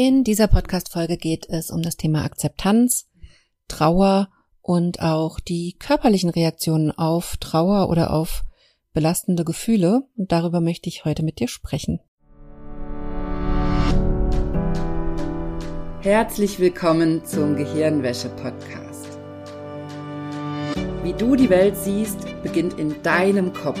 In dieser Podcast-Folge geht es um das Thema Akzeptanz, Trauer und auch die körperlichen Reaktionen auf Trauer oder auf belastende Gefühle. Und darüber möchte ich heute mit dir sprechen. Herzlich willkommen zum Gehirnwäsche-Podcast. Wie du die Welt siehst, beginnt in deinem Kopf.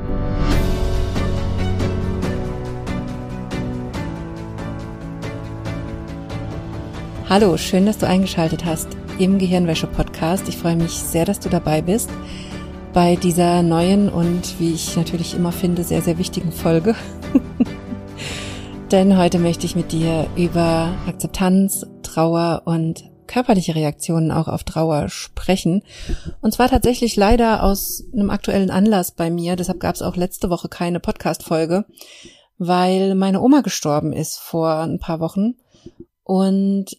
Hallo, schön, dass du eingeschaltet hast im Gehirnwäsche-Podcast. Ich freue mich sehr, dass du dabei bist bei dieser neuen und, wie ich natürlich immer finde, sehr, sehr wichtigen Folge. Denn heute möchte ich mit dir über Akzeptanz, Trauer und körperliche Reaktionen auch auf Trauer sprechen. Und zwar tatsächlich leider aus einem aktuellen Anlass bei mir. Deshalb gab es auch letzte Woche keine Podcast-Folge, weil meine Oma gestorben ist vor ein paar Wochen. Und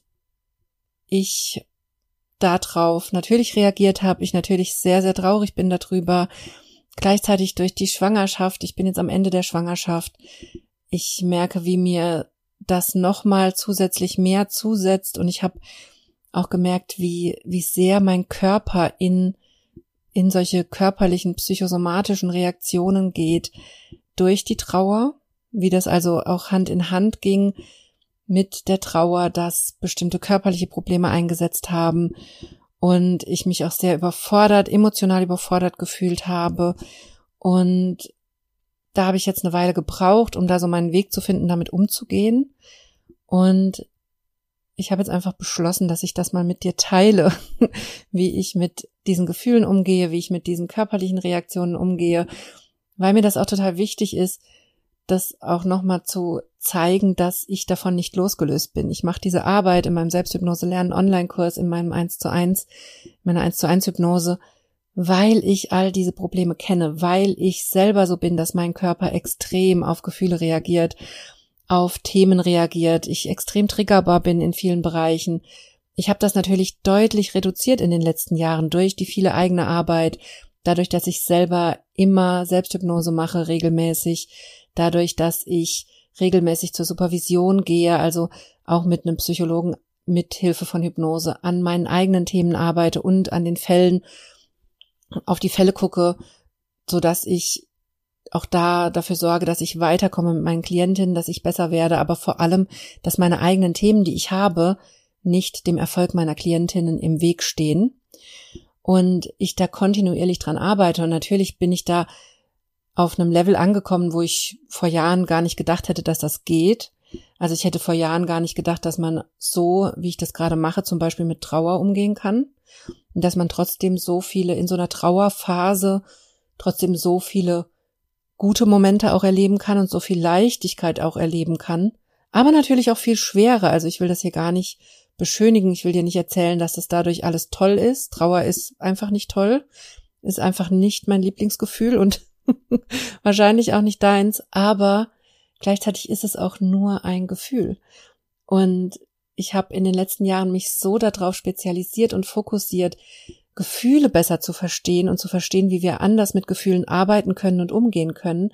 ich darauf natürlich reagiert habe, ich natürlich sehr, sehr traurig bin darüber. Gleichzeitig durch die Schwangerschaft, ich bin jetzt am Ende der Schwangerschaft, ich merke, wie mir das nochmal zusätzlich mehr zusetzt und ich habe auch gemerkt, wie, wie sehr mein Körper in, in solche körperlichen psychosomatischen Reaktionen geht durch die Trauer, wie das also auch Hand in Hand ging mit der Trauer, dass bestimmte körperliche Probleme eingesetzt haben und ich mich auch sehr überfordert, emotional überfordert gefühlt habe. Und da habe ich jetzt eine Weile gebraucht, um da so meinen Weg zu finden, damit umzugehen. Und ich habe jetzt einfach beschlossen, dass ich das mal mit dir teile, wie ich mit diesen Gefühlen umgehe, wie ich mit diesen körperlichen Reaktionen umgehe, weil mir das auch total wichtig ist, das auch nochmal zu zeigen, dass ich davon nicht losgelöst bin. Ich mache diese Arbeit in meinem Selbsthypnose lernen Online-Kurs, in meinem 1 zu 1, meiner 1 zu 1 Hypnose, weil ich all diese Probleme kenne, weil ich selber so bin, dass mein Körper extrem auf Gefühle reagiert, auf Themen reagiert, ich extrem triggerbar bin in vielen Bereichen. Ich habe das natürlich deutlich reduziert in den letzten Jahren durch die viele eigene Arbeit, dadurch, dass ich selber immer Selbsthypnose mache, regelmäßig, dadurch, dass ich regelmäßig zur Supervision gehe, also auch mit einem Psychologen mit Hilfe von Hypnose an meinen eigenen Themen arbeite und an den Fällen auf die Fälle gucke, so dass ich auch da dafür sorge, dass ich weiterkomme mit meinen Klientinnen, dass ich besser werde, aber vor allem, dass meine eigenen Themen, die ich habe, nicht dem Erfolg meiner Klientinnen im Weg stehen. Und ich da kontinuierlich dran arbeite. Und natürlich bin ich da auf einem Level angekommen, wo ich vor Jahren gar nicht gedacht hätte, dass das geht. Also ich hätte vor Jahren gar nicht gedacht, dass man so, wie ich das gerade mache, zum Beispiel mit Trauer umgehen kann. Und dass man trotzdem so viele in so einer Trauerphase trotzdem so viele gute Momente auch erleben kann und so viel Leichtigkeit auch erleben kann. Aber natürlich auch viel schwerer. Also ich will das hier gar nicht beschönigen. Ich will dir nicht erzählen, dass das dadurch alles toll ist. Trauer ist einfach nicht toll. Ist einfach nicht mein Lieblingsgefühl und Wahrscheinlich auch nicht deins, aber gleichzeitig ist es auch nur ein Gefühl. Und ich habe in den letzten Jahren mich so darauf spezialisiert und fokussiert, Gefühle besser zu verstehen und zu verstehen, wie wir anders mit Gefühlen arbeiten können und umgehen können,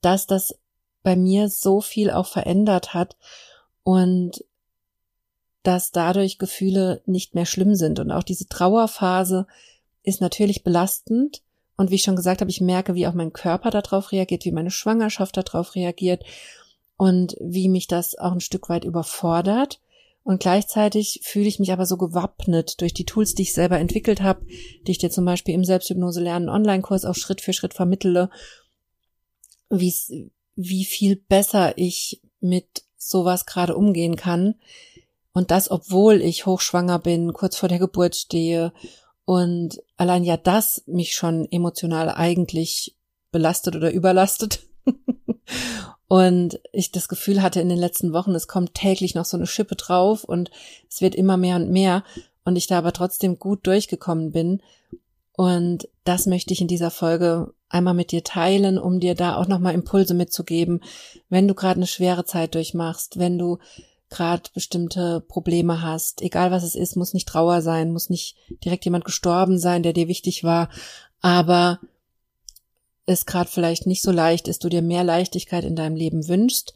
dass das bei mir so viel auch verändert hat und dass dadurch Gefühle nicht mehr schlimm sind. Und auch diese Trauerphase ist natürlich belastend, und wie ich schon gesagt habe, ich merke, wie auch mein Körper darauf reagiert, wie meine Schwangerschaft darauf reagiert und wie mich das auch ein Stück weit überfordert. Und gleichzeitig fühle ich mich aber so gewappnet durch die Tools, die ich selber entwickelt habe, die ich dir zum Beispiel im Selbsthypnose lernen Online-Kurs auch Schritt für Schritt vermittele, wie, wie viel besser ich mit sowas gerade umgehen kann. Und das, obwohl ich hochschwanger bin, kurz vor der Geburt stehe und allein ja das mich schon emotional eigentlich belastet oder überlastet. und ich das Gefühl hatte in den letzten Wochen, es kommt täglich noch so eine Schippe drauf und es wird immer mehr und mehr und ich da aber trotzdem gut durchgekommen bin. Und das möchte ich in dieser Folge einmal mit dir teilen, um dir da auch nochmal Impulse mitzugeben, wenn du gerade eine schwere Zeit durchmachst, wenn du gerade bestimmte Probleme hast, egal was es ist, muss nicht Trauer sein, muss nicht direkt jemand gestorben sein, der dir wichtig war, aber es gerade vielleicht nicht so leicht ist, du dir mehr Leichtigkeit in deinem Leben wünschst.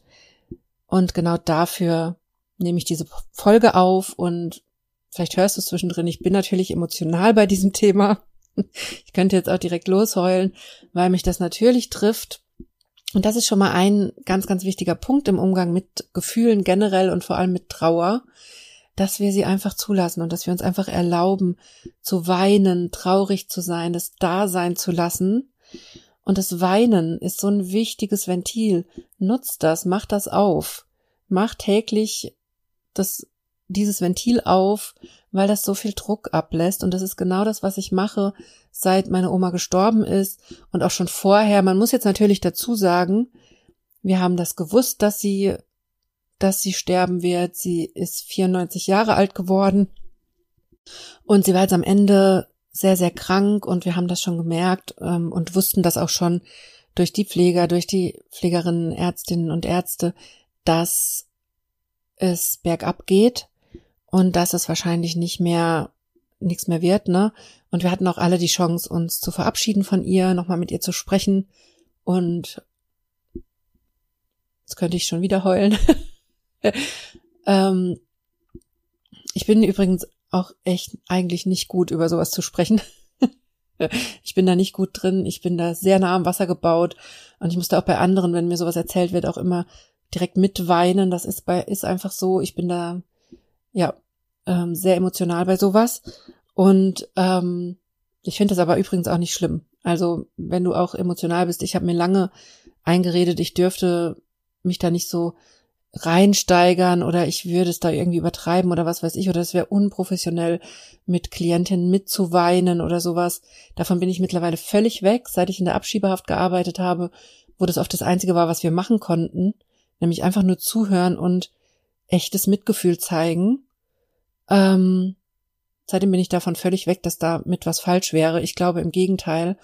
Und genau dafür nehme ich diese Folge auf und vielleicht hörst du es zwischendrin. Ich bin natürlich emotional bei diesem Thema. Ich könnte jetzt auch direkt losheulen, weil mich das natürlich trifft. Und das ist schon mal ein ganz, ganz wichtiger Punkt im Umgang mit Gefühlen generell und vor allem mit Trauer, dass wir sie einfach zulassen und dass wir uns einfach erlauben, zu weinen, traurig zu sein, das da sein zu lassen. Und das Weinen ist so ein wichtiges Ventil. Nutzt das, mach das auf. Mach täglich das, dieses Ventil auf, weil das so viel Druck ablässt. Und das ist genau das, was ich mache, seit meine Oma gestorben ist und auch schon vorher. Man muss jetzt natürlich dazu sagen, wir haben das gewusst, dass sie, dass sie sterben wird. Sie ist 94 Jahre alt geworden. Und sie war jetzt am Ende sehr, sehr krank und wir haben das schon gemerkt ähm, und wussten das auch schon durch die Pfleger, durch die Pflegerinnen, Ärztinnen und Ärzte, dass es bergab geht und dass es wahrscheinlich nicht mehr nichts mehr wird, ne? Und wir hatten auch alle die Chance, uns zu verabschieden von ihr, nochmal mit ihr zu sprechen. Und jetzt könnte ich schon wieder heulen. ähm, ich bin übrigens auch echt eigentlich nicht gut über sowas zu sprechen. ich bin da nicht gut drin. Ich bin da sehr nah am Wasser gebaut. Und ich musste auch bei anderen, wenn mir sowas erzählt wird, auch immer direkt mitweinen. Das ist bei, ist einfach so. Ich bin da, ja, ähm, sehr emotional bei sowas. Und ähm, ich finde das aber übrigens auch nicht schlimm. Also wenn du auch emotional bist, ich habe mir lange eingeredet, ich dürfte mich da nicht so reinsteigern oder ich würde es da irgendwie übertreiben oder was weiß ich oder es wäre unprofessionell mit Klientinnen mitzuweinen oder sowas. Davon bin ich mittlerweile völlig weg, seit ich in der Abschiebehaft gearbeitet habe, wo das oft das einzige war, was wir machen konnten, nämlich einfach nur zuhören und echtes Mitgefühl zeigen. Ähm, seitdem bin ich davon völlig weg, dass da mit was falsch wäre. Ich glaube im Gegenteil,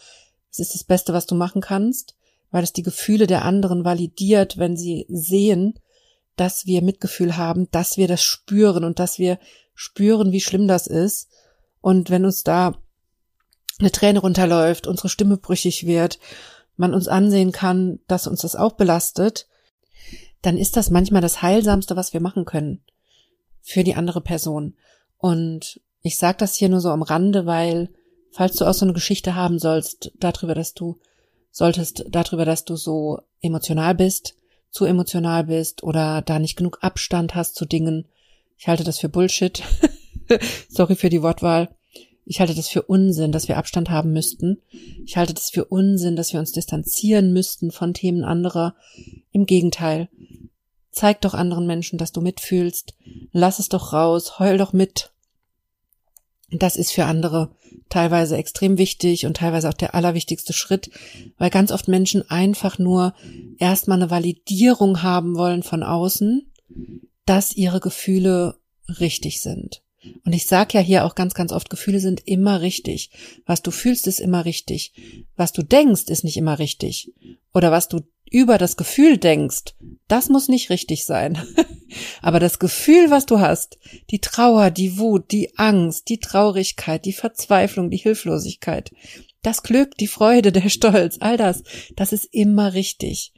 es ist das Beste, was du machen kannst, weil es die Gefühle der anderen validiert, wenn sie sehen, dass wir Mitgefühl haben, dass wir das spüren und dass wir spüren, wie schlimm das ist. Und wenn uns da eine Träne runterläuft, unsere Stimme brüchig wird, man uns ansehen kann, dass uns das auch belastet, dann ist das manchmal das Heilsamste, was wir machen können für die andere Person. Und ich sage das hier nur so am Rande, weil falls du auch so eine Geschichte haben sollst darüber, dass du solltest darüber, dass du so emotional bist, zu emotional bist oder da nicht genug Abstand hast zu Dingen. Ich halte das für Bullshit. Sorry für die Wortwahl. Ich halte das für Unsinn, dass wir Abstand haben müssten. Ich halte das für Unsinn, dass wir uns distanzieren müssten von Themen anderer. Im Gegenteil. Zeig doch anderen Menschen, dass du mitfühlst. Lass es doch raus. Heul doch mit. Das ist für andere teilweise extrem wichtig und teilweise auch der allerwichtigste Schritt, weil ganz oft Menschen einfach nur erstmal eine Validierung haben wollen von außen, dass ihre Gefühle richtig sind. Und ich sage ja hier auch ganz, ganz oft, Gefühle sind immer richtig. Was du fühlst, ist immer richtig. Was du denkst, ist nicht immer richtig. Oder was du über das Gefühl denkst, das muss nicht richtig sein. Aber das Gefühl, was du hast, die Trauer, die Wut, die Angst, die Traurigkeit, die Verzweiflung, die Hilflosigkeit, das Glück, die Freude, der Stolz, all das, das ist immer richtig.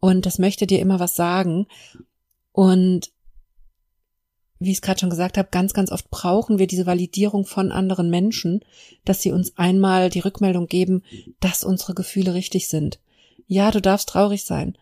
Und das möchte dir immer was sagen. Und wie ich es gerade schon gesagt habe, ganz, ganz oft brauchen wir diese Validierung von anderen Menschen, dass sie uns einmal die Rückmeldung geben, dass unsere Gefühle richtig sind. Ja, du darfst traurig sein.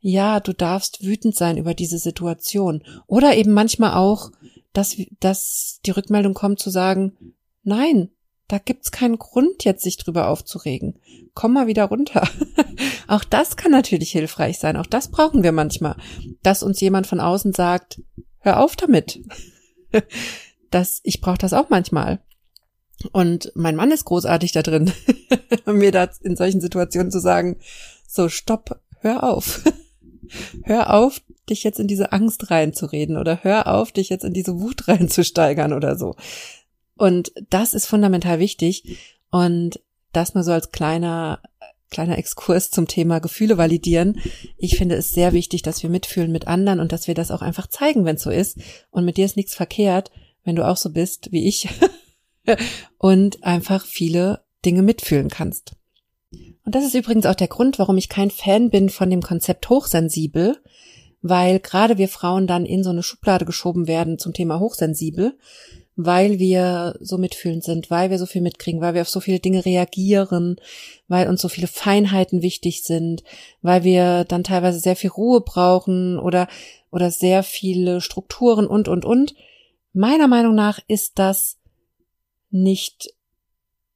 Ja, du darfst wütend sein über diese Situation. Oder eben manchmal auch, dass, dass die Rückmeldung kommt zu sagen, nein, da gibt's keinen Grund, jetzt sich drüber aufzuregen. Komm mal wieder runter. auch das kann natürlich hilfreich sein. Auch das brauchen wir manchmal, dass uns jemand von außen sagt, hör auf damit. das, ich brauche das auch manchmal. Und mein Mann ist großartig da drin, mir da in solchen Situationen zu sagen, so stopp, hör auf. hör auf, dich jetzt in diese Angst reinzureden oder hör auf, dich jetzt in diese Wut reinzusteigern oder so. Und das ist fundamental wichtig. Und das nur so als kleiner kleiner Exkurs zum Thema Gefühle validieren. Ich finde es sehr wichtig, dass wir mitfühlen mit anderen und dass wir das auch einfach zeigen, wenn es so ist. Und mit dir ist nichts verkehrt, wenn du auch so bist wie ich und einfach viele Dinge mitfühlen kannst. Und das ist übrigens auch der Grund, warum ich kein Fan bin von dem Konzept hochsensibel, weil gerade wir Frauen dann in so eine Schublade geschoben werden zum Thema hochsensibel, weil wir so mitfühlend sind, weil wir so viel mitkriegen, weil wir auf so viele Dinge reagieren, weil uns so viele Feinheiten wichtig sind, weil wir dann teilweise sehr viel Ruhe brauchen oder, oder sehr viele Strukturen und, und, und. Meiner Meinung nach ist das nicht,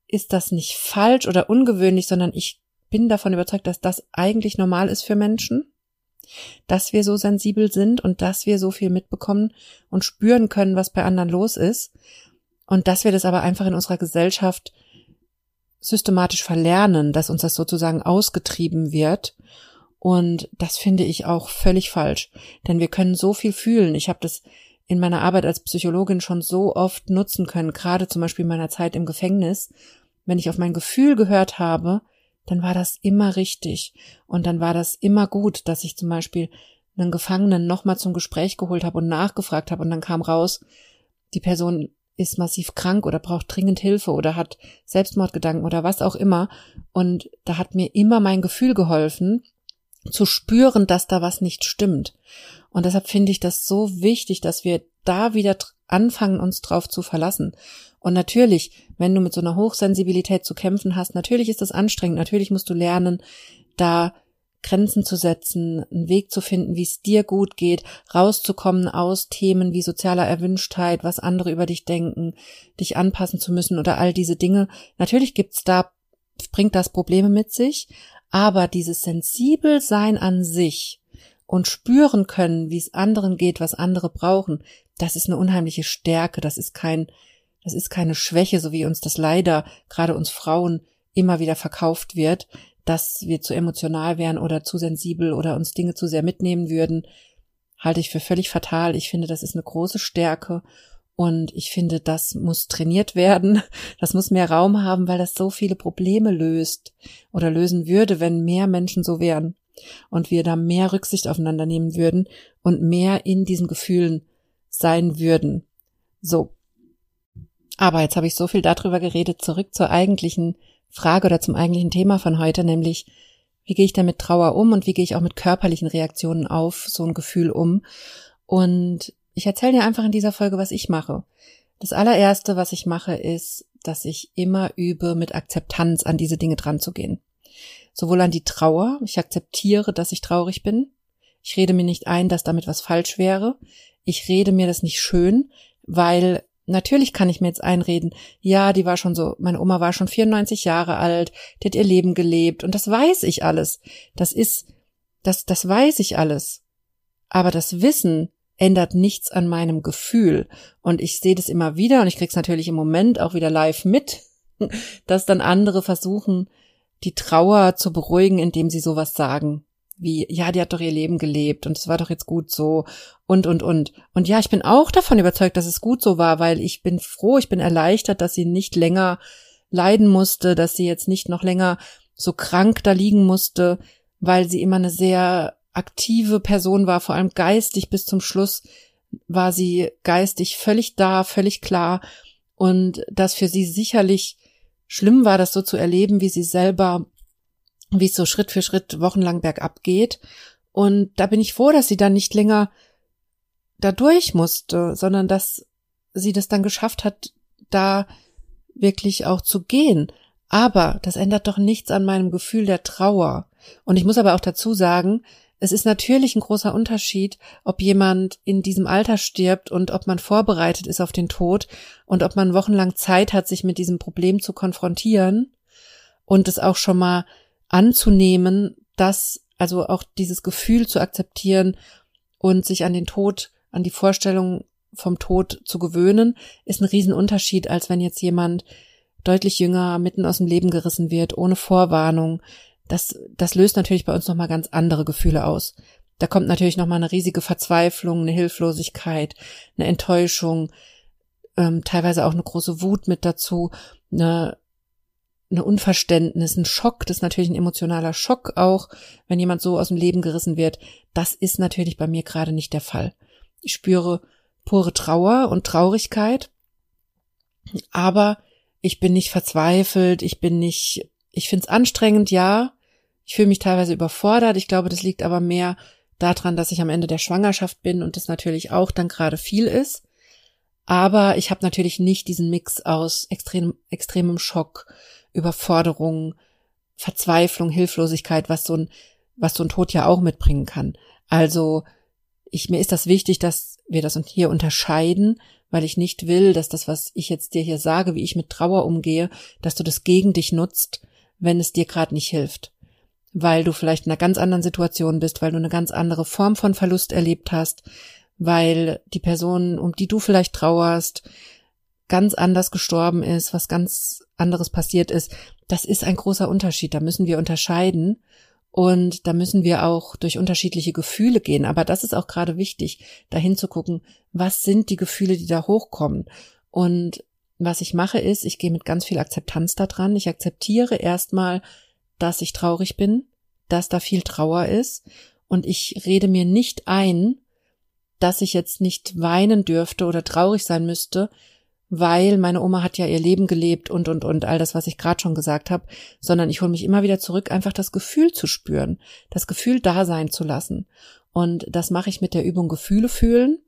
ist das nicht falsch oder ungewöhnlich, sondern ich bin davon überzeugt, dass das eigentlich normal ist für Menschen dass wir so sensibel sind und dass wir so viel mitbekommen und spüren können, was bei anderen los ist und dass wir das aber einfach in unserer Gesellschaft systematisch verlernen, dass uns das sozusagen ausgetrieben wird. Und das finde ich auch völlig falsch, denn wir können so viel fühlen. Ich habe das in meiner Arbeit als Psychologin schon so oft nutzen können, gerade zum Beispiel in meiner Zeit im Gefängnis, wenn ich auf mein Gefühl gehört habe, dann war das immer richtig. Und dann war das immer gut, dass ich zum Beispiel einen Gefangenen nochmal zum Gespräch geholt habe und nachgefragt habe und dann kam raus, die Person ist massiv krank oder braucht dringend Hilfe oder hat Selbstmordgedanken oder was auch immer. Und da hat mir immer mein Gefühl geholfen, zu spüren, dass da was nicht stimmt. Und deshalb finde ich das so wichtig, dass wir da wieder anfangen, uns drauf zu verlassen. Und natürlich, wenn du mit so einer Hochsensibilität zu kämpfen hast, natürlich ist das anstrengend, natürlich musst du lernen, da Grenzen zu setzen, einen Weg zu finden, wie es dir gut geht, rauszukommen aus Themen wie sozialer Erwünschtheit, was andere über dich denken, dich anpassen zu müssen oder all diese Dinge. Natürlich gibt's da, bringt das Probleme mit sich, aber dieses sensibel sein an sich und spüren können, wie es anderen geht, was andere brauchen, das ist eine unheimliche Stärke, das ist kein, das ist keine Schwäche, so wie uns das leider gerade uns Frauen immer wieder verkauft wird, dass wir zu emotional wären oder zu sensibel oder uns Dinge zu sehr mitnehmen würden, halte ich für völlig fatal. Ich finde, das ist eine große Stärke und ich finde, das muss trainiert werden. Das muss mehr Raum haben, weil das so viele Probleme löst oder lösen würde, wenn mehr Menschen so wären und wir da mehr Rücksicht aufeinander nehmen würden und mehr in diesen Gefühlen sein würden. So, aber jetzt habe ich so viel darüber geredet, zurück zur eigentlichen Frage oder zum eigentlichen Thema von heute, nämlich wie gehe ich da mit Trauer um und wie gehe ich auch mit körperlichen Reaktionen auf so ein Gefühl um. Und ich erzähle dir einfach in dieser Folge, was ich mache. Das allererste, was ich mache, ist, dass ich immer übe, mit Akzeptanz an diese Dinge dran zu gehen. Sowohl an die Trauer, ich akzeptiere, dass ich traurig bin. Ich rede mir nicht ein, dass damit was falsch wäre. Ich rede mir das nicht schön, weil Natürlich kann ich mir jetzt einreden, ja, die war schon so, meine Oma war schon 94 Jahre alt, die hat ihr Leben gelebt und das weiß ich alles. Das ist, das, das weiß ich alles. Aber das Wissen ändert nichts an meinem Gefühl. Und ich sehe das immer wieder und ich krieg's natürlich im Moment auch wieder live mit, dass dann andere versuchen, die Trauer zu beruhigen, indem sie sowas sagen wie, ja, die hat doch ihr Leben gelebt und es war doch jetzt gut so und, und, und. Und ja, ich bin auch davon überzeugt, dass es gut so war, weil ich bin froh, ich bin erleichtert, dass sie nicht länger leiden musste, dass sie jetzt nicht noch länger so krank da liegen musste, weil sie immer eine sehr aktive Person war, vor allem geistig bis zum Schluss war sie geistig völlig da, völlig klar und dass für sie sicherlich schlimm war, das so zu erleben, wie sie selber wie es so Schritt für Schritt wochenlang bergab geht. Und da bin ich froh, dass sie dann nicht länger da durch musste, sondern dass sie das dann geschafft hat, da wirklich auch zu gehen. Aber das ändert doch nichts an meinem Gefühl der Trauer. Und ich muss aber auch dazu sagen, es ist natürlich ein großer Unterschied, ob jemand in diesem Alter stirbt und ob man vorbereitet ist auf den Tod und ob man wochenlang Zeit hat, sich mit diesem Problem zu konfrontieren und es auch schon mal anzunehmen, dass also auch dieses Gefühl zu akzeptieren und sich an den Tod, an die Vorstellung vom Tod zu gewöhnen, ist ein Riesenunterschied, als wenn jetzt jemand deutlich jünger mitten aus dem Leben gerissen wird, ohne Vorwarnung. Das, das löst natürlich bei uns nochmal ganz andere Gefühle aus. Da kommt natürlich nochmal eine riesige Verzweiflung, eine Hilflosigkeit, eine Enttäuschung, ähm, teilweise auch eine große Wut mit dazu, eine eine Unverständnis, ein Schock, das ist natürlich ein emotionaler Schock auch, wenn jemand so aus dem Leben gerissen wird. Das ist natürlich bei mir gerade nicht der Fall. Ich spüre pure Trauer und Traurigkeit, aber ich bin nicht verzweifelt, ich bin nicht, ich finde es anstrengend, ja. Ich fühle mich teilweise überfordert. Ich glaube, das liegt aber mehr daran, dass ich am Ende der Schwangerschaft bin und das natürlich auch dann gerade viel ist. Aber ich habe natürlich nicht diesen Mix aus extrem, extremem Schock, Überforderung, Verzweiflung, Hilflosigkeit, was so ein, was so ein Tod ja auch mitbringen kann. Also ich, mir ist das wichtig, dass wir das hier unterscheiden, weil ich nicht will, dass das, was ich jetzt dir hier sage, wie ich mit Trauer umgehe, dass du das gegen dich nutzt, wenn es dir gerade nicht hilft. Weil du vielleicht in einer ganz anderen Situation bist, weil du eine ganz andere Form von Verlust erlebt hast, weil die Person, um die du vielleicht trauerst, ganz anders gestorben ist, was ganz anderes passiert ist. Das ist ein großer Unterschied. Da müssen wir unterscheiden. Und da müssen wir auch durch unterschiedliche Gefühle gehen. Aber das ist auch gerade wichtig, dahin zu gucken, was sind die Gefühle, die da hochkommen. Und was ich mache ist, ich gehe mit ganz viel Akzeptanz da dran. Ich akzeptiere erstmal, dass ich traurig bin, dass da viel Trauer ist. Und ich rede mir nicht ein, dass ich jetzt nicht weinen dürfte oder traurig sein müsste, weil meine Oma hat ja ihr Leben gelebt und und und all das, was ich gerade schon gesagt habe, sondern ich hole mich immer wieder zurück, einfach das Gefühl zu spüren, das Gefühl da sein zu lassen. Und das mache ich mit der Übung Gefühle fühlen.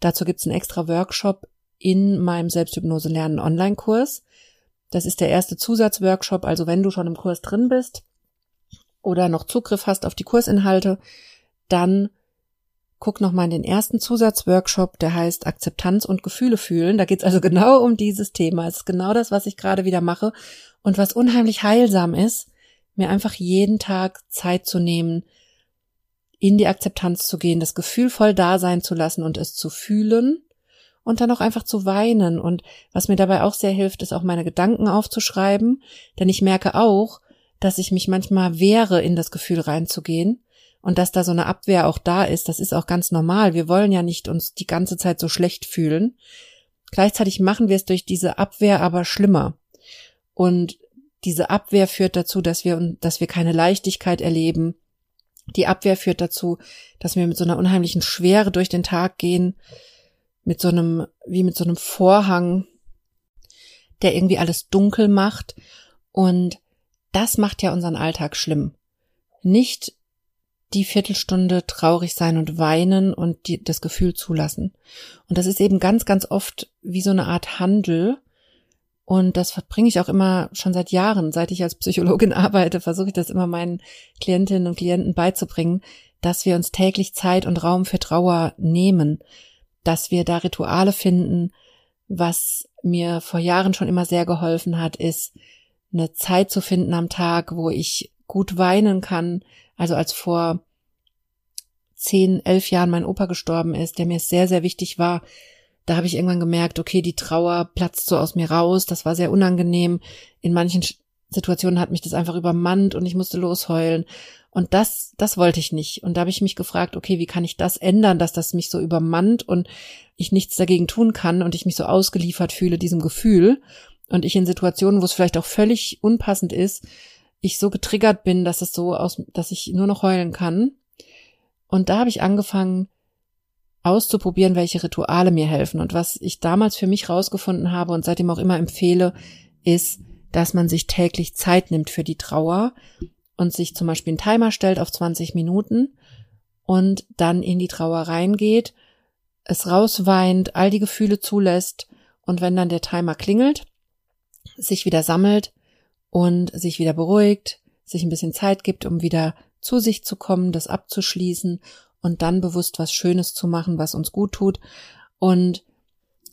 Dazu gibt's einen extra Workshop in meinem Selbsthypnose lernen Online-Kurs. Das ist der erste Zusatzworkshop, also wenn du schon im Kurs drin bist oder noch Zugriff hast auf die Kursinhalte, dann guck noch mal in den ersten Zusatzworkshop, der heißt Akzeptanz und Gefühle fühlen. Da geht's also genau um dieses Thema. Es ist genau das, was ich gerade wieder mache und was unheimlich heilsam ist, mir einfach jeden Tag Zeit zu nehmen, in die Akzeptanz zu gehen, das Gefühl voll da sein zu lassen und es zu fühlen und dann auch einfach zu weinen. Und was mir dabei auch sehr hilft, ist auch meine Gedanken aufzuschreiben, denn ich merke auch, dass ich mich manchmal wehre, in das Gefühl reinzugehen und dass da so eine Abwehr auch da ist, das ist auch ganz normal. Wir wollen ja nicht uns die ganze Zeit so schlecht fühlen. Gleichzeitig machen wir es durch diese Abwehr aber schlimmer. Und diese Abwehr führt dazu, dass wir, dass wir keine Leichtigkeit erleben. Die Abwehr führt dazu, dass wir mit so einer unheimlichen Schwere durch den Tag gehen, mit so einem, wie mit so einem Vorhang, der irgendwie alles dunkel macht. Und das macht ja unseren Alltag schlimm. Nicht die Viertelstunde traurig sein und weinen und die, das Gefühl zulassen. Und das ist eben ganz, ganz oft wie so eine Art Handel. Und das verbringe ich auch immer schon seit Jahren. Seit ich als Psychologin arbeite, versuche ich das immer meinen Klientinnen und Klienten beizubringen, dass wir uns täglich Zeit und Raum für Trauer nehmen, dass wir da Rituale finden. Was mir vor Jahren schon immer sehr geholfen hat, ist eine Zeit zu finden am Tag, wo ich gut weinen kann, also als vor zehn, elf Jahren mein Opa gestorben ist, der mir sehr, sehr wichtig war, da habe ich irgendwann gemerkt, okay, die Trauer platzt so aus mir raus, das war sehr unangenehm. In manchen Situationen hat mich das einfach übermannt und ich musste losheulen. Und das, das wollte ich nicht. Und da habe ich mich gefragt, okay, wie kann ich das ändern, dass das mich so übermannt und ich nichts dagegen tun kann und ich mich so ausgeliefert fühle diesem Gefühl und ich in Situationen, wo es vielleicht auch völlig unpassend ist, ich so getriggert bin, dass es so aus, dass ich nur noch heulen kann. Und da habe ich angefangen auszuprobieren, welche Rituale mir helfen. Und was ich damals für mich rausgefunden habe und seitdem auch immer empfehle, ist, dass man sich täglich Zeit nimmt für die Trauer und sich zum Beispiel einen Timer stellt auf 20 Minuten und dann in die Trauer reingeht, es rausweint, all die Gefühle zulässt und wenn dann der Timer klingelt, sich wieder sammelt und sich wieder beruhigt, sich ein bisschen Zeit gibt, um wieder zu sich zu kommen, das abzuschließen und dann bewusst was Schönes zu machen, was uns gut tut. Und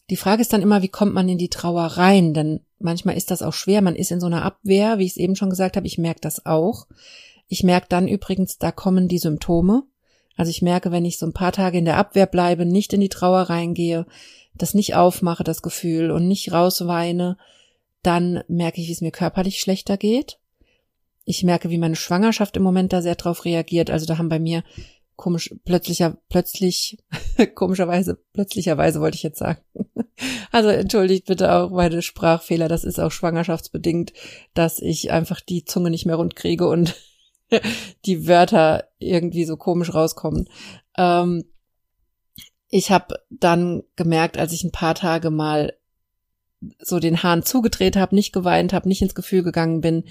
die Frage ist dann immer, wie kommt man in die Trauer rein? Denn manchmal ist das auch schwer. Man ist in so einer Abwehr, wie ich es eben schon gesagt habe. Ich merke das auch. Ich merke dann übrigens, da kommen die Symptome. Also ich merke, wenn ich so ein paar Tage in der Abwehr bleibe, nicht in die Trauer reingehe, das nicht aufmache, das Gefühl, und nicht rausweine, dann merke ich, wie es mir körperlich schlechter geht. Ich merke, wie meine Schwangerschaft im Moment da sehr drauf reagiert. Also da haben bei mir komisch, plötzlicher, plötzlich, komischerweise, plötzlicherweise wollte ich jetzt sagen, Also entschuldigt bitte auch meine Sprachfehler. Das ist auch schwangerschaftsbedingt, dass ich einfach die Zunge nicht mehr rund kriege und die Wörter irgendwie so komisch rauskommen. Ähm, ich habe dann gemerkt, als ich ein paar Tage mal so den Hahn zugedreht habe, nicht geweint habe, nicht ins Gefühl gegangen bin,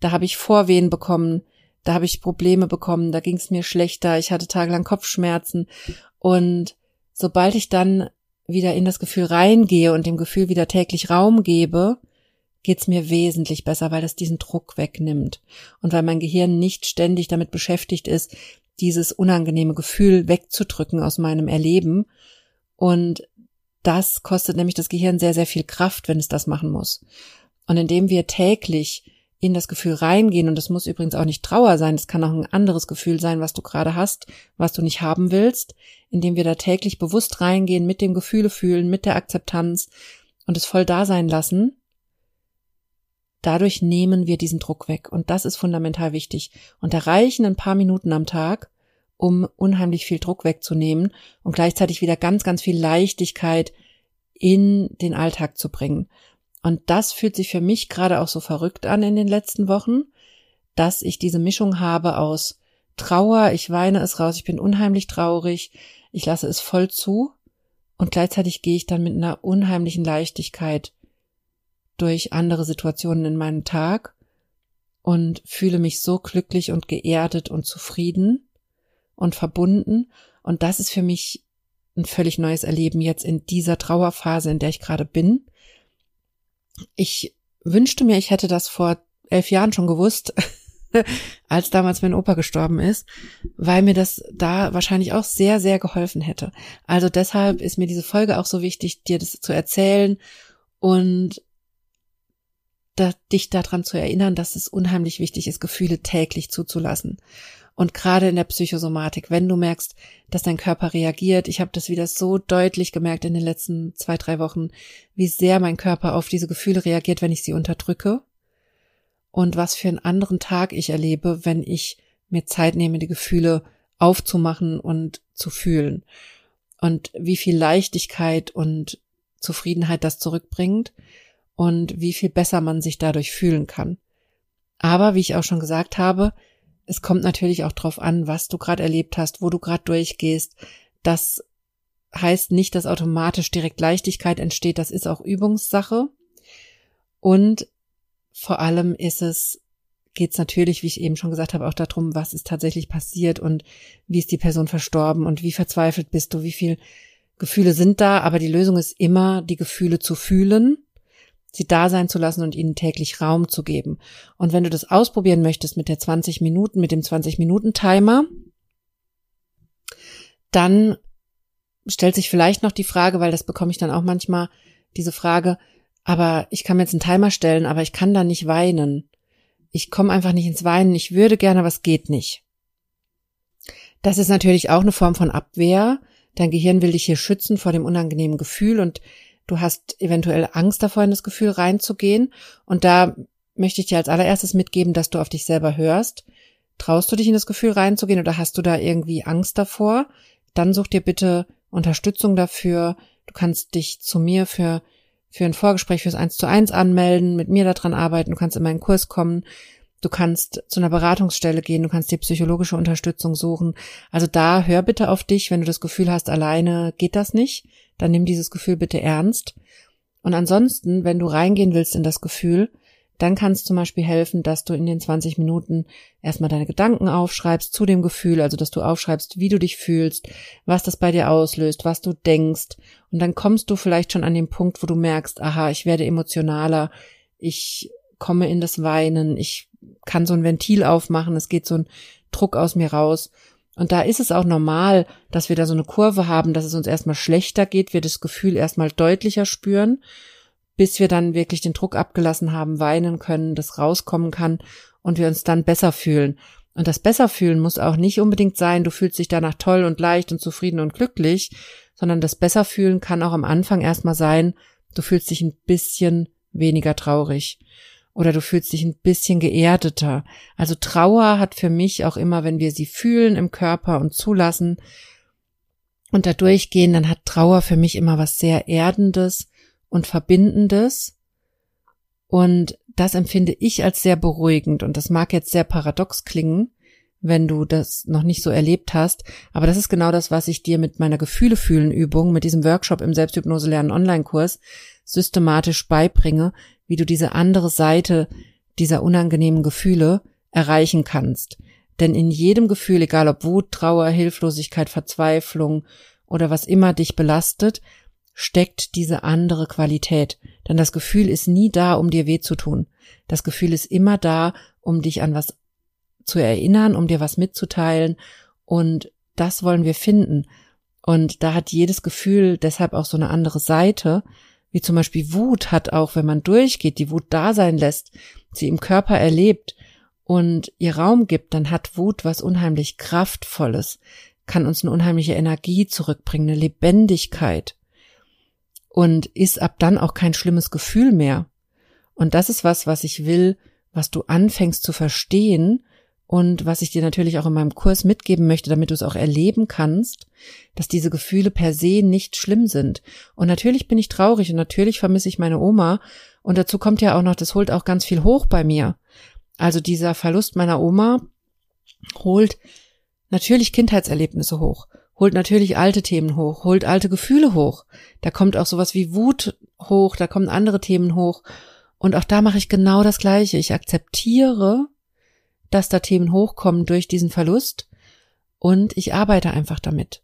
da habe ich Vorwehen bekommen, da habe ich Probleme bekommen, da ging es mir schlechter, ich hatte tagelang Kopfschmerzen und sobald ich dann wieder in das Gefühl reingehe und dem Gefühl wieder täglich Raum gebe, geht's mir wesentlich besser, weil das diesen Druck wegnimmt und weil mein Gehirn nicht ständig damit beschäftigt ist, dieses unangenehme Gefühl wegzudrücken aus meinem Erleben. Und das kostet nämlich das Gehirn sehr, sehr viel Kraft, wenn es das machen muss. Und indem wir täglich in das Gefühl reingehen, und das muss übrigens auch nicht Trauer sein, das kann auch ein anderes Gefühl sein, was du gerade hast, was du nicht haben willst, indem wir da täglich bewusst reingehen, mit dem Gefühle fühlen, mit der Akzeptanz und es voll da sein lassen, dadurch nehmen wir diesen Druck weg. Und das ist fundamental wichtig. Und da reichen ein paar Minuten am Tag, um unheimlich viel Druck wegzunehmen und gleichzeitig wieder ganz, ganz viel Leichtigkeit in den Alltag zu bringen. Und das fühlt sich für mich gerade auch so verrückt an in den letzten Wochen, dass ich diese Mischung habe aus Trauer, ich weine es raus, ich bin unheimlich traurig, ich lasse es voll zu und gleichzeitig gehe ich dann mit einer unheimlichen Leichtigkeit durch andere Situationen in meinem Tag und fühle mich so glücklich und geerdet und zufrieden und verbunden. Und das ist für mich ein völlig neues Erleben jetzt in dieser Trauerphase, in der ich gerade bin ich wünschte mir, ich hätte das vor elf Jahren schon gewusst, als damals mein Opa gestorben ist, weil mir das da wahrscheinlich auch sehr, sehr geholfen hätte. Also deshalb ist mir diese Folge auch so wichtig, dir das zu erzählen und da, dich daran zu erinnern, dass es unheimlich wichtig ist, Gefühle täglich zuzulassen. Und gerade in der Psychosomatik, wenn du merkst, dass dein Körper reagiert, ich habe das wieder so deutlich gemerkt in den letzten zwei, drei Wochen, wie sehr mein Körper auf diese Gefühle reagiert, wenn ich sie unterdrücke. Und was für einen anderen Tag ich erlebe, wenn ich mir Zeit nehme, die Gefühle aufzumachen und zu fühlen. Und wie viel Leichtigkeit und Zufriedenheit das zurückbringt und wie viel besser man sich dadurch fühlen kann. Aber wie ich auch schon gesagt habe, es kommt natürlich auch drauf an, was du gerade erlebt hast, wo du gerade durchgehst. Das heißt nicht, dass automatisch direkt Leichtigkeit entsteht. Das ist auch Übungssache. Und vor allem ist es, geht es natürlich, wie ich eben schon gesagt habe, auch darum, was ist tatsächlich passiert und wie ist die Person verstorben und wie verzweifelt bist du, wie viel Gefühle sind da. Aber die Lösung ist immer, die Gefühle zu fühlen sie da sein zu lassen und ihnen täglich Raum zu geben. Und wenn du das ausprobieren möchtest mit der 20 Minuten, mit dem 20 Minuten Timer, dann stellt sich vielleicht noch die Frage, weil das bekomme ich dann auch manchmal, diese Frage, aber ich kann mir jetzt einen Timer stellen, aber ich kann da nicht weinen. Ich komme einfach nicht ins Weinen. Ich würde gerne, aber es geht nicht. Das ist natürlich auch eine Form von Abwehr. Dein Gehirn will dich hier schützen vor dem unangenehmen Gefühl und Du hast eventuell Angst davor, in das Gefühl reinzugehen. Und da möchte ich dir als allererstes mitgeben, dass du auf dich selber hörst. Traust du dich in das Gefühl reinzugehen oder hast du da irgendwie Angst davor? Dann such dir bitte Unterstützung dafür. Du kannst dich zu mir für, für ein Vorgespräch fürs Eins zu eins anmelden, mit mir daran arbeiten. Du kannst in meinen Kurs kommen. Du kannst zu einer Beratungsstelle gehen, du kannst dir psychologische Unterstützung suchen. Also da hör bitte auf dich, wenn du das Gefühl hast, alleine geht das nicht dann nimm dieses Gefühl bitte ernst. Und ansonsten, wenn du reingehen willst in das Gefühl, dann kann es zum Beispiel helfen, dass du in den 20 Minuten erstmal deine Gedanken aufschreibst zu dem Gefühl, also dass du aufschreibst, wie du dich fühlst, was das bei dir auslöst, was du denkst. Und dann kommst du vielleicht schon an den Punkt, wo du merkst, aha, ich werde emotionaler, ich komme in das Weinen, ich kann so ein Ventil aufmachen, es geht so ein Druck aus mir raus. Und da ist es auch normal, dass wir da so eine Kurve haben, dass es uns erstmal schlechter geht, wir das Gefühl erstmal deutlicher spüren, bis wir dann wirklich den Druck abgelassen haben, weinen können, das rauskommen kann und wir uns dann besser fühlen. Und das besser fühlen muss auch nicht unbedingt sein, du fühlst dich danach toll und leicht und zufrieden und glücklich, sondern das besser fühlen kann auch am Anfang erstmal sein, du fühlst dich ein bisschen weniger traurig oder du fühlst dich ein bisschen geerdeter. Also Trauer hat für mich auch immer, wenn wir sie fühlen im Körper und zulassen, und da durchgehen, dann hat Trauer für mich immer was sehr Erdendes und Verbindendes. Und das empfinde ich als sehr beruhigend. Und das mag jetzt sehr paradox klingen, wenn du das noch nicht so erlebt hast. Aber das ist genau das, was ich dir mit meiner Gefühle fühlen Übung, mit diesem Workshop im Selbsthypnose lernen Online-Kurs systematisch beibringe, wie du diese andere Seite dieser unangenehmen Gefühle erreichen kannst. Denn in jedem Gefühl, egal ob Wut, Trauer, Hilflosigkeit, Verzweiflung oder was immer dich belastet, steckt diese andere Qualität. Denn das Gefühl ist nie da, um dir weh zu tun. Das Gefühl ist immer da, um dich an was zu erinnern, um dir was mitzuteilen. Und das wollen wir finden. Und da hat jedes Gefühl deshalb auch so eine andere Seite, wie zum Beispiel Wut hat auch, wenn man durchgeht, die Wut da sein lässt, sie im Körper erlebt, und ihr Raum gibt, dann hat Wut was unheimlich Kraftvolles, kann uns eine unheimliche Energie zurückbringen, eine Lebendigkeit und ist ab dann auch kein schlimmes Gefühl mehr. Und das ist was, was ich will, was du anfängst zu verstehen und was ich dir natürlich auch in meinem Kurs mitgeben möchte, damit du es auch erleben kannst, dass diese Gefühle per se nicht schlimm sind. Und natürlich bin ich traurig und natürlich vermisse ich meine Oma und dazu kommt ja auch noch, das holt auch ganz viel hoch bei mir. Also dieser Verlust meiner Oma holt natürlich Kindheitserlebnisse hoch, holt natürlich alte Themen hoch, holt alte Gefühle hoch. Da kommt auch sowas wie Wut hoch, da kommen andere Themen hoch. Und auch da mache ich genau das Gleiche. Ich akzeptiere, dass da Themen hochkommen durch diesen Verlust und ich arbeite einfach damit.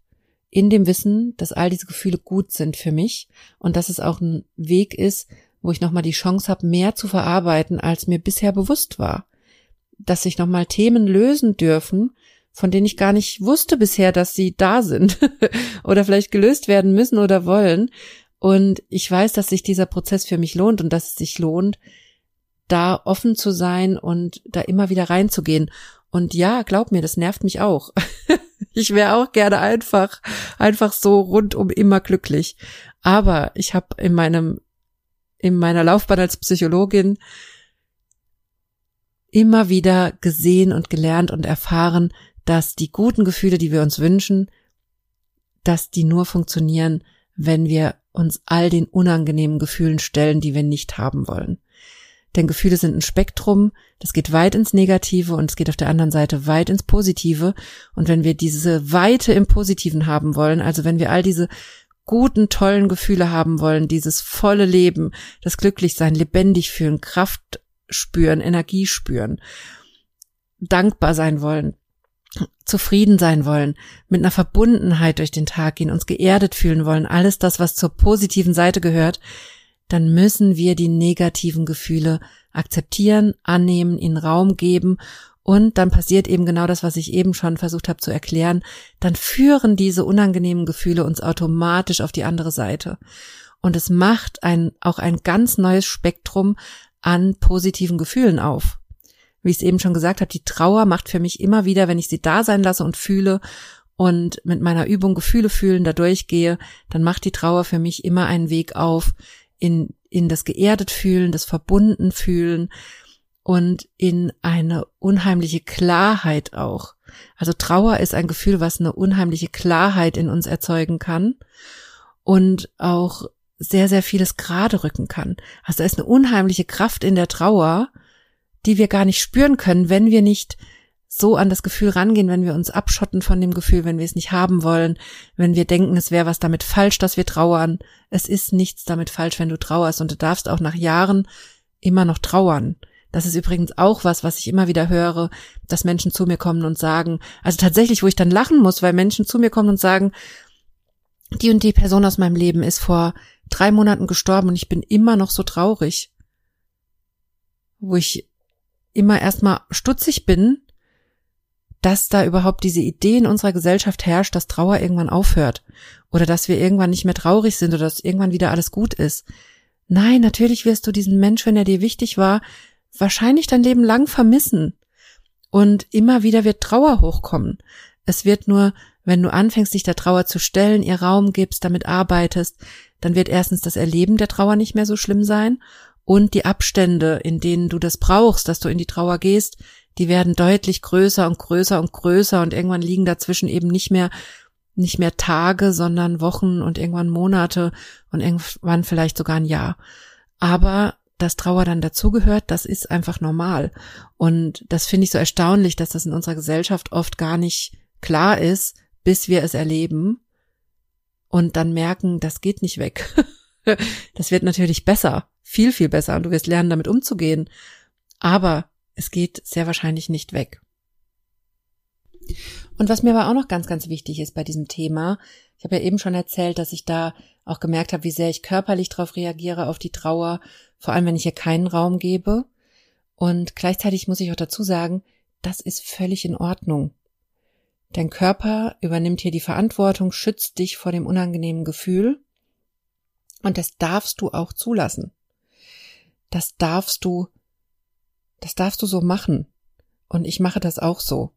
In dem Wissen, dass all diese Gefühle gut sind für mich und dass es auch ein Weg ist, wo ich nochmal die Chance habe, mehr zu verarbeiten, als mir bisher bewusst war. Dass sich nochmal Themen lösen dürfen, von denen ich gar nicht wusste bisher, dass sie da sind oder vielleicht gelöst werden müssen oder wollen. Und ich weiß, dass sich dieser Prozess für mich lohnt und dass es sich lohnt, da offen zu sein und da immer wieder reinzugehen. Und ja, glaub mir, das nervt mich auch. ich wäre auch gerne einfach, einfach so rundum immer glücklich. Aber ich habe in meinem in meiner Laufbahn als Psychologin immer wieder gesehen und gelernt und erfahren, dass die guten Gefühle, die wir uns wünschen, dass die nur funktionieren, wenn wir uns all den unangenehmen Gefühlen stellen, die wir nicht haben wollen. Denn Gefühle sind ein Spektrum, das geht weit ins Negative und es geht auf der anderen Seite weit ins Positive. Und wenn wir diese Weite im Positiven haben wollen, also wenn wir all diese guten, tollen Gefühle haben wollen, dieses volle Leben, das Glücklichsein, lebendig fühlen, Kraft spüren, Energie spüren, dankbar sein wollen, zufrieden sein wollen, mit einer Verbundenheit durch den Tag gehen, uns geerdet fühlen wollen, alles das, was zur positiven Seite gehört, dann müssen wir die negativen Gefühle akzeptieren, annehmen, ihnen Raum geben und dann passiert eben genau das, was ich eben schon versucht habe zu erklären. Dann führen diese unangenehmen Gefühle uns automatisch auf die andere Seite. Und es macht ein, auch ein ganz neues Spektrum an positiven Gefühlen auf. Wie ich es eben schon gesagt habe, die Trauer macht für mich immer wieder, wenn ich sie da sein lasse und fühle und mit meiner Übung Gefühle fühlen da durchgehe, dann macht die Trauer für mich immer einen Weg auf in, in das geerdet fühlen, das verbunden fühlen, und in eine unheimliche Klarheit auch. Also Trauer ist ein Gefühl, was eine unheimliche Klarheit in uns erzeugen kann und auch sehr, sehr vieles gerade rücken kann. Also da ist eine unheimliche Kraft in der Trauer, die wir gar nicht spüren können, wenn wir nicht so an das Gefühl rangehen, wenn wir uns abschotten von dem Gefühl, wenn wir es nicht haben wollen, wenn wir denken, es wäre was damit falsch, dass wir trauern. Es ist nichts damit falsch, wenn du trauerst und du darfst auch nach Jahren immer noch trauern. Das ist übrigens auch was, was ich immer wieder höre, dass Menschen zu mir kommen und sagen, also tatsächlich, wo ich dann lachen muss, weil Menschen zu mir kommen und sagen, die und die Person aus meinem Leben ist vor drei Monaten gestorben und ich bin immer noch so traurig. Wo ich immer erstmal stutzig bin, dass da überhaupt diese Idee in unserer Gesellschaft herrscht, dass Trauer irgendwann aufhört oder dass wir irgendwann nicht mehr traurig sind oder dass irgendwann wieder alles gut ist. Nein, natürlich wirst du diesen Mensch, wenn er dir wichtig war, wahrscheinlich dein Leben lang vermissen. Und immer wieder wird Trauer hochkommen. Es wird nur, wenn du anfängst, dich der Trauer zu stellen, ihr Raum gibst, damit arbeitest, dann wird erstens das Erleben der Trauer nicht mehr so schlimm sein und die Abstände, in denen du das brauchst, dass du in die Trauer gehst, die werden deutlich größer und größer und größer und irgendwann liegen dazwischen eben nicht mehr nicht mehr Tage, sondern Wochen und irgendwann Monate und irgendwann vielleicht sogar ein Jahr. Aber dass Trauer dann dazugehört, das ist einfach normal. Und das finde ich so erstaunlich, dass das in unserer Gesellschaft oft gar nicht klar ist, bis wir es erleben und dann merken, das geht nicht weg. das wird natürlich besser, viel, viel besser und du wirst lernen, damit umzugehen. Aber es geht sehr wahrscheinlich nicht weg. Und was mir aber auch noch ganz, ganz wichtig ist bei diesem Thema, ich habe ja eben schon erzählt, dass ich da auch gemerkt habe, wie sehr ich körperlich darauf reagiere, auf die Trauer, vor allem wenn ich ihr keinen Raum gebe. Und gleichzeitig muss ich auch dazu sagen, das ist völlig in Ordnung. Dein Körper übernimmt hier die Verantwortung, schützt dich vor dem unangenehmen Gefühl. Und das darfst du auch zulassen. Das darfst du, das darfst du so machen. Und ich mache das auch so.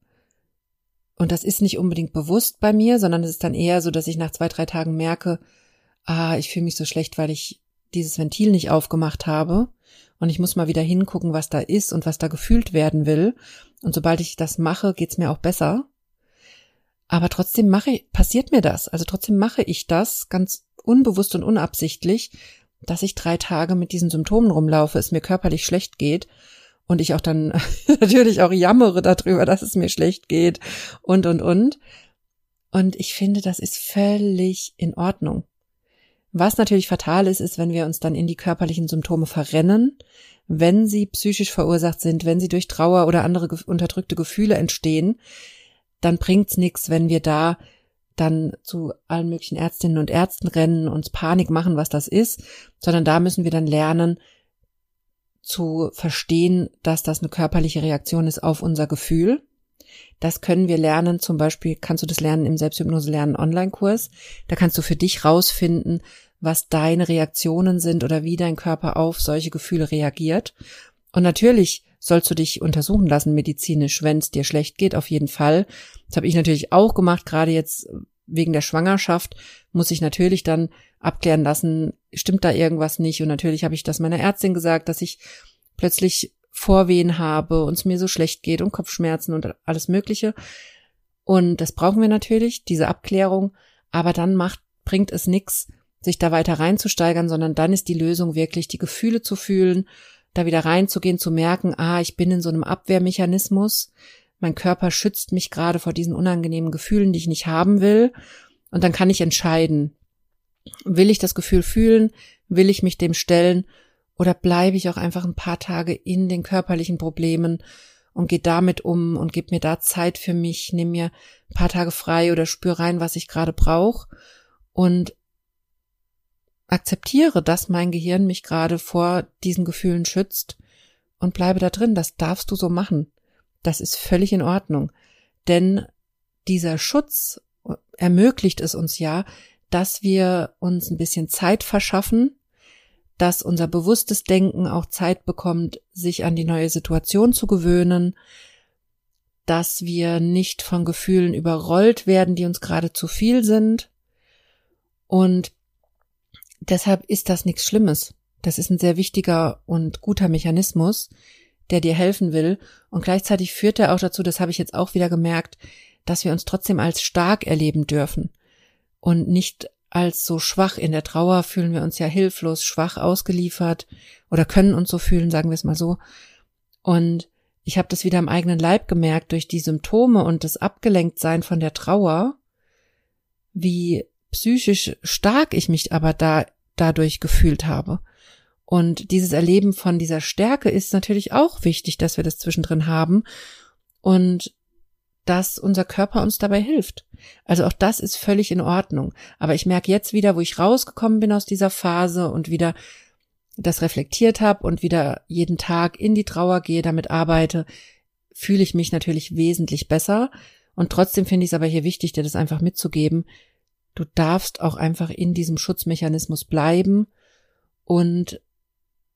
Und das ist nicht unbedingt bewusst bei mir, sondern es ist dann eher so, dass ich nach zwei, drei Tagen merke, ah, ich fühle mich so schlecht, weil ich dieses Ventil nicht aufgemacht habe. Und ich muss mal wieder hingucken, was da ist und was da gefühlt werden will. Und sobald ich das mache, geht's mir auch besser. Aber trotzdem mache, passiert mir das. Also trotzdem mache ich das ganz unbewusst und unabsichtlich, dass ich drei Tage mit diesen Symptomen rumlaufe, es mir körperlich schlecht geht und ich auch dann natürlich auch jammere darüber, dass es mir schlecht geht und, und, und. Und ich finde, das ist völlig in Ordnung. Was natürlich fatal ist, ist, wenn wir uns dann in die körperlichen Symptome verrennen, wenn sie psychisch verursacht sind, wenn sie durch Trauer oder andere unterdrückte Gefühle entstehen, dann bringt's nichts, wenn wir da dann zu allen möglichen Ärztinnen und Ärzten rennen, uns Panik machen, was das ist, sondern da müssen wir dann lernen, zu verstehen, dass das eine körperliche Reaktion ist auf unser Gefühl. Das können wir lernen, zum Beispiel kannst du das lernen im Selbsthypnose lernen Online-Kurs. Da kannst du für dich rausfinden, was deine Reaktionen sind oder wie dein Körper auf solche Gefühle reagiert. Und natürlich sollst du dich untersuchen lassen medizinisch, wenn es dir schlecht geht, auf jeden Fall. Das habe ich natürlich auch gemacht, gerade jetzt wegen der Schwangerschaft muss ich natürlich dann abklären lassen, stimmt da irgendwas nicht. Und natürlich habe ich das meiner Ärztin gesagt, dass ich plötzlich Vorwehen habe und es mir so schlecht geht und Kopfschmerzen und alles Mögliche. Und das brauchen wir natürlich, diese Abklärung. Aber dann macht, bringt es nichts, sich da weiter reinzusteigern, sondern dann ist die Lösung wirklich, die Gefühle zu fühlen, da wieder reinzugehen, zu merken, ah, ich bin in so einem Abwehrmechanismus. Mein Körper schützt mich gerade vor diesen unangenehmen Gefühlen, die ich nicht haben will. Und dann kann ich entscheiden, will ich das Gefühl fühlen? Will ich mich dem stellen? Oder bleibe ich auch einfach ein paar Tage in den körperlichen Problemen und gehe damit um und gebe mir da Zeit für mich, nehme mir ein paar Tage frei oder spüre rein, was ich gerade brauche und akzeptiere, dass mein Gehirn mich gerade vor diesen Gefühlen schützt und bleibe da drin. Das darfst du so machen. Das ist völlig in Ordnung. Denn dieser Schutz ermöglicht es uns ja, dass wir uns ein bisschen Zeit verschaffen, dass unser bewusstes Denken auch Zeit bekommt, sich an die neue Situation zu gewöhnen, dass wir nicht von Gefühlen überrollt werden, die uns gerade zu viel sind. Und deshalb ist das nichts Schlimmes. Das ist ein sehr wichtiger und guter Mechanismus, der dir helfen will. Und gleichzeitig führt er auch dazu, das habe ich jetzt auch wieder gemerkt, dass wir uns trotzdem als stark erleben dürfen und nicht als so schwach. In der Trauer fühlen wir uns ja hilflos, schwach ausgeliefert oder können uns so fühlen, sagen wir es mal so. Und ich habe das wieder im eigenen Leib gemerkt durch die Symptome und das Abgelenktsein von der Trauer, wie psychisch stark ich mich aber da dadurch gefühlt habe. Und dieses Erleben von dieser Stärke ist natürlich auch wichtig, dass wir das zwischendrin haben. Und dass unser Körper uns dabei hilft. Also auch das ist völlig in Ordnung. Aber ich merke jetzt wieder, wo ich rausgekommen bin aus dieser Phase und wieder das reflektiert habe und wieder jeden Tag in die Trauer gehe, damit arbeite, fühle ich mich natürlich wesentlich besser. Und trotzdem finde ich es aber hier wichtig, dir das einfach mitzugeben. Du darfst auch einfach in diesem Schutzmechanismus bleiben und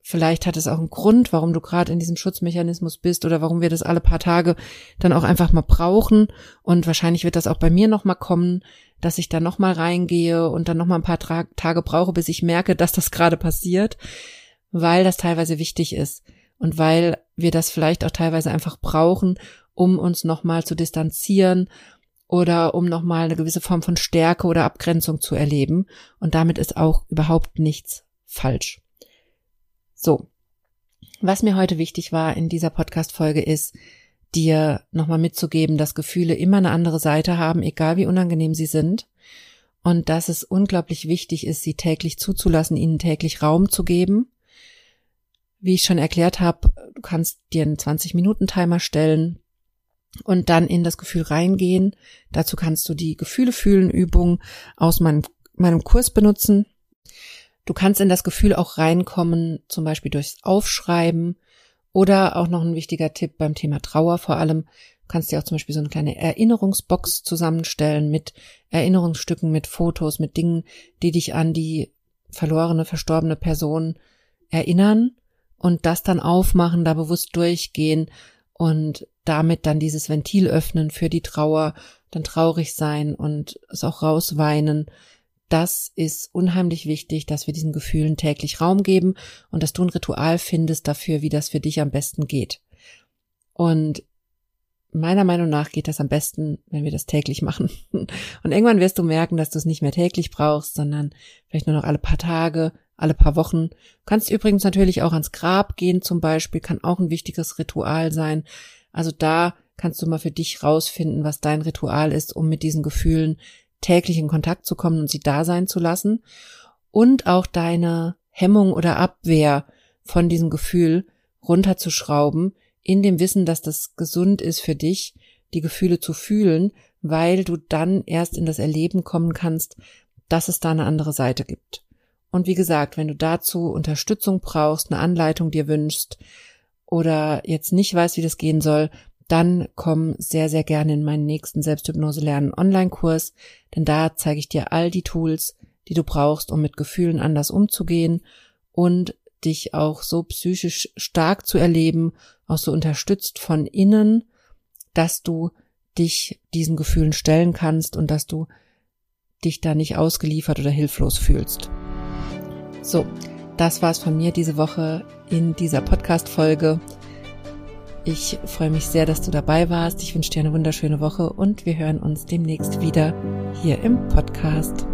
Vielleicht hat es auch einen Grund, warum du gerade in diesem Schutzmechanismus bist oder warum wir das alle paar Tage dann auch einfach mal brauchen. Und wahrscheinlich wird das auch bei mir nochmal kommen, dass ich da nochmal reingehe und dann nochmal ein paar Tra Tage brauche, bis ich merke, dass das gerade passiert, weil das teilweise wichtig ist und weil wir das vielleicht auch teilweise einfach brauchen, um uns nochmal zu distanzieren, oder um nochmal eine gewisse Form von Stärke oder Abgrenzung zu erleben. Und damit ist auch überhaupt nichts falsch. So. Was mir heute wichtig war in dieser Podcast-Folge ist, dir nochmal mitzugeben, dass Gefühle immer eine andere Seite haben, egal wie unangenehm sie sind. Und dass es unglaublich wichtig ist, sie täglich zuzulassen, ihnen täglich Raum zu geben. Wie ich schon erklärt habe, du kannst dir einen 20-Minuten-Timer stellen und dann in das Gefühl reingehen. Dazu kannst du die Gefühle fühlen Übung aus meinem, meinem Kurs benutzen. Du kannst in das Gefühl auch reinkommen, zum Beispiel durchs Aufschreiben oder auch noch ein wichtiger Tipp beim Thema Trauer vor allem. Du kannst dir auch zum Beispiel so eine kleine Erinnerungsbox zusammenstellen mit Erinnerungsstücken, mit Fotos, mit Dingen, die dich an die verlorene, verstorbene Person erinnern und das dann aufmachen, da bewusst durchgehen und damit dann dieses Ventil öffnen für die Trauer, dann traurig sein und es auch rausweinen das ist unheimlich wichtig, dass wir diesen Gefühlen täglich Raum geben und dass du ein Ritual findest dafür, wie das für dich am besten geht. Und meiner Meinung nach geht das am besten, wenn wir das täglich machen. Und irgendwann wirst du merken, dass du es nicht mehr täglich brauchst, sondern vielleicht nur noch alle paar Tage, alle paar Wochen. Du kannst übrigens natürlich auch ans Grab gehen zum Beispiel, kann auch ein wichtiges Ritual sein. Also da kannst du mal für dich rausfinden, was dein Ritual ist, um mit diesen Gefühlen täglich in Kontakt zu kommen und sie da sein zu lassen und auch deine Hemmung oder Abwehr von diesem Gefühl runterzuschrauben, in dem Wissen, dass das gesund ist für dich, die Gefühle zu fühlen, weil du dann erst in das Erleben kommen kannst, dass es da eine andere Seite gibt. Und wie gesagt, wenn du dazu Unterstützung brauchst, eine Anleitung dir wünschst oder jetzt nicht weißt, wie das gehen soll, dann komm sehr, sehr gerne in meinen nächsten Selbsthypnose lernen Online-Kurs, denn da zeige ich dir all die Tools, die du brauchst, um mit Gefühlen anders umzugehen und dich auch so psychisch stark zu erleben, auch so unterstützt von innen, dass du dich diesen Gefühlen stellen kannst und dass du dich da nicht ausgeliefert oder hilflos fühlst. So, das war's von mir diese Woche in dieser Podcast-Folge. Ich freue mich sehr, dass du dabei warst. Ich wünsche dir eine wunderschöne Woche und wir hören uns demnächst wieder hier im Podcast.